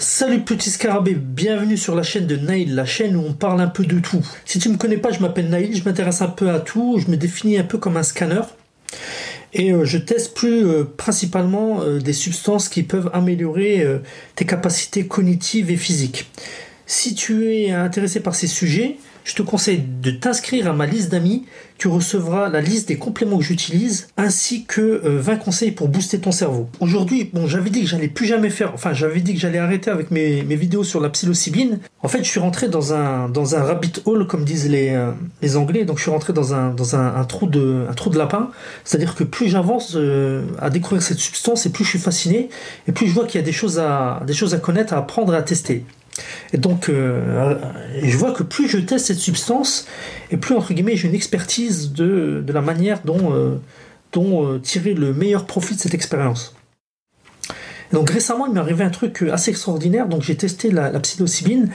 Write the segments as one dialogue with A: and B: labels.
A: Salut petit scarabée, bienvenue sur la chaîne de Naïl, la chaîne où on parle un peu de tout. Si tu me connais pas, je m'appelle Naïl, je m'intéresse un peu à tout, je me définis un peu comme un scanner. Et euh, je teste plus euh, principalement euh, des substances qui peuvent améliorer tes capacités cognitives et physiques. Si tu es intéressé par ces sujets, je te conseille de t'inscrire à ma liste d'amis. Tu recevras la liste des compléments que j'utilise ainsi que 20 euh, conseils pour booster ton cerveau. Aujourd'hui, bon, j'avais dit que j'allais plus jamais faire, enfin, j'avais dit que j'allais arrêter avec mes, vidéos sur la psilocybine. En fait, je suis rentré dans un, dans un rabbit hole, comme disent les, euh, les Anglais. Donc, je suis rentré dans un, dans un, trou, de, un trou de lapin. C'est-à-dire que plus j'avance euh, à découvrir cette substance et plus je suis fasciné et plus je vois qu'il y a des choses à, des choses à connaître, à apprendre, à tester. Et donc, euh, je vois que plus je teste cette substance, et plus, entre guillemets, j'ai une expertise de, la manière dont, euh, dont euh, tirer le meilleur profit de cette expérience. donc récemment, il m'est arrivé un truc assez extraordinaire. Donc j'ai testé la, la psilocybine.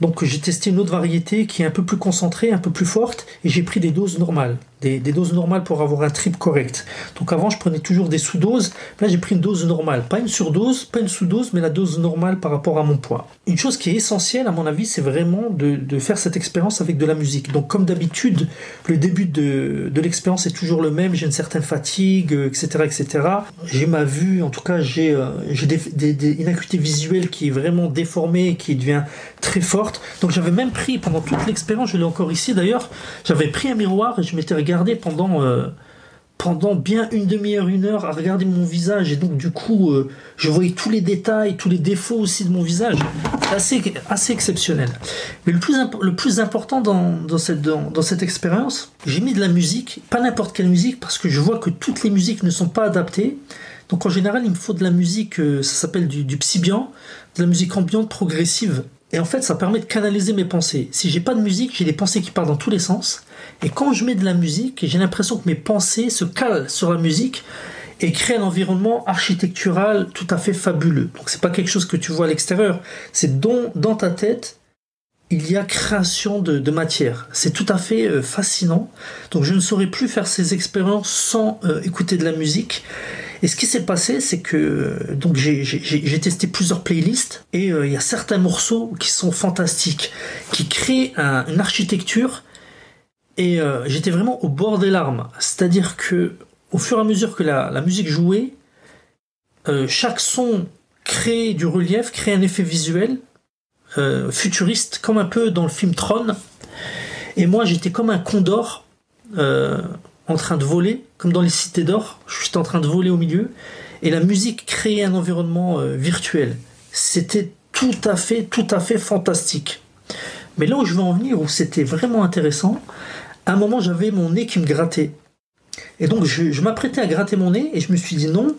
A: Donc j'ai testé une autre variété qui est un peu plus concentrée, un peu plus forte, et j'ai pris des doses normales des, doses normales pour avoir un trip correct. Donc avant, je prenais toujours des sous-doses. Là, j'ai pris une dose normale. Pas une surdose, pas une sous-dose, mais la dose normale par rapport à mon poids. Une chose qui est essentielle, à mon avis, c'est vraiment de, faire cette expérience avec de la musique. Donc comme d'habitude, le début de, l'expérience est toujours le même. J'ai une certaine fatigue, etc. etc. J'ai ma vue, en tout cas, j'ai euh, une acuité visuelle qui est vraiment déformée, qui devient très forte. Donc j'avais même pris, pendant toute l'expérience, je l'ai encore ici d'ailleurs, j'avais pris un miroir et je m'étais regardé pendant, euh, pendant bien une demi-heure, une heure à regarder mon visage. Et donc, du coup, euh, je voyais tous les détails, tous les défauts aussi de mon visage. Assez, assez exceptionnel. Mais le plus, le plus important dans, dans cette, dans, cette expérience, j'ai mis de la musique, pas n'importe quelle musique, parce que je vois que toutes les musiques ne sont pas adaptées. Donc en général, il me faut de la musique, euh, ça s'appelle du, du psybian, de la musique ambiante progressive. Et en fait, ça permet de canaliser mes pensées. Si j'ai pas de musique, j'ai des pensées qui partent dans tous les sens. Et quand je mets de la musique, j'ai l'impression que mes pensées se calent sur la musique et créent un environnement architectural tout à fait fabuleux. Donc c'est pas quelque chose que tu vois à l'extérieur, c'est dans, dans ta tête, il y a création de, matière. C'est tout à fait euh, fascinant. Donc je ne saurais plus faire ces expériences sans euh, écouter de la musique. Et ce qui s'est passé, c'est que donc j'ai testé plusieurs playlists et euh, il y a certains morceaux qui sont fantastiques, qui créent une architecture. Et euh, j'étais vraiment au bord des larmes. C'est-à-dire que au fur et à mesure que la, musique jouait, euh, chaque son crée du relief, crée un effet visuel futuriste, comme un peu dans le film Tron. Et moi, j'étais comme un condor en train de voler, comme dans les cités d'or. Je suis en train de voler au milieu. Et la musique créait un environnement euh, virtuel. C'était tout à fait, tout à fait fantastique. Mais là où je veux en venir, où c'était vraiment intéressant, un moment j'avais mon nez qui me grattait. Et donc je, m'apprêtais à gratter mon nez et je me suis dit non,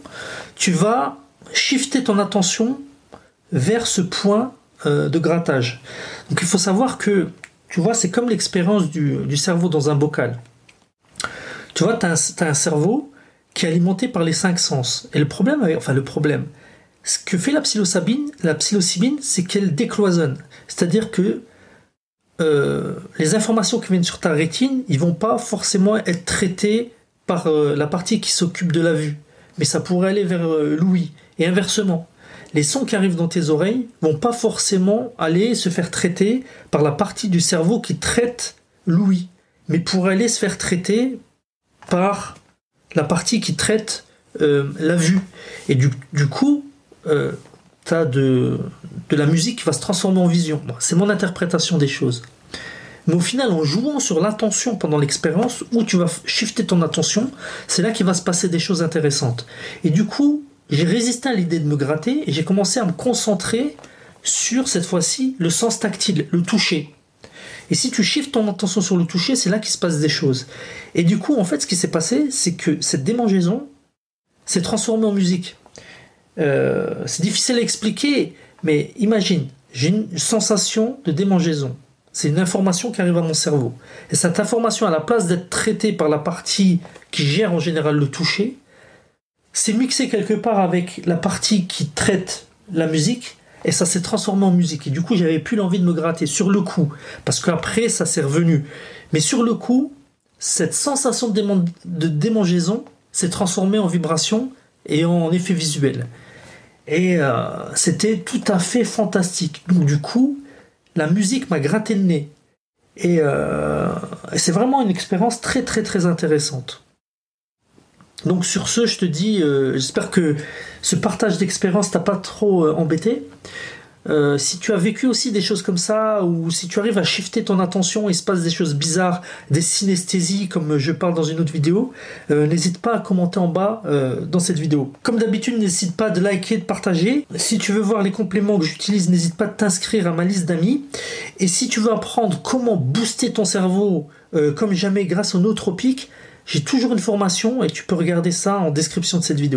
A: tu vas shifter ton attention vers ce point euh, de grattage. Donc il faut savoir que, tu vois, c'est comme l'expérience du cerveau dans un bocal. Tu vois, tu as, un cerveau qui est alimenté par les cinq sens. Et le problème, enfin le problème, ce que fait la psilocybine, la psilocybine, c'est qu'elle décloisonne. C'est-à-dire que euh, les informations qui viennent sur ta rétine, ils vont pas forcément être traitées par euh, la partie qui s'occupe de la vue, mais ça pourrait aller vers euh, l'ouïe et inversement. Les sons qui arrivent dans tes oreilles vont pas forcément aller se faire traiter par la partie du cerveau qui traite l'ouïe, mais pourraient aller se faire traiter par la partie qui traite la vue. Et du, coup, euh, tu as de, de, la musique qui va se transformer en vision. C'est mon interprétation des choses. Mais au final, en jouant sur l'attention pendant l'expérience, où tu vas shifter ton attention, c'est là qu'il va se passer des choses intéressantes. Et du coup, j'ai résisté à l'idée de me gratter et j'ai commencé à me concentrer sur cette fois-ci le sens tactile, le toucher. Et si tu shifts ton attention sur le toucher, c'est là qu'il se passe des choses. Et du coup, en fait, ce qui s'est passé, c'est que cette démangeaison s'est transformée en musique. Euh, c'est difficile à expliquer, mais imagine, j'ai une sensation de démangeaison. C'est une information qui arrive à mon cerveau. Et cette information, à la place d'être traitée par la partie qui gère en général le toucher, c'est mixé quelque part avec la partie qui traite la musique et ça s'est transformé en musique. Et du coup, j'avais plus l'envie de me gratter sur le coup, parce qu'après, ça s'est revenu. Mais sur le coup, cette sensation de, démangeaison s'est transformée en vibration et en effet visuel. Et euh, c'était tout à fait fantastique. Donc du coup, la musique m'a gratté le nez. Et euh, c'est vraiment une expérience très très très intéressante. Donc sur ce, je te dis, euh, j'espère que ce partage d'expérience t'a pas trop embêté. Euh, si tu as vécu aussi des choses comme ça, ou si tu arrives à shifter ton attention, il se passe des choses bizarres, des synesthésies, comme je parle dans une autre vidéo, euh, n'hésite pas à commenter en bas euh, dans cette vidéo. Comme d'habitude, n'hésite pas de liker, de partager. Si tu veux voir les compléments que j'utilise, n'hésite pas de t'inscrire à ma liste d'amis. Et si tu veux apprendre comment booster ton cerveau comme jamais grâce au nootropique, j'ai toujours une formation et tu peux regarder ça en description de cette vidéo.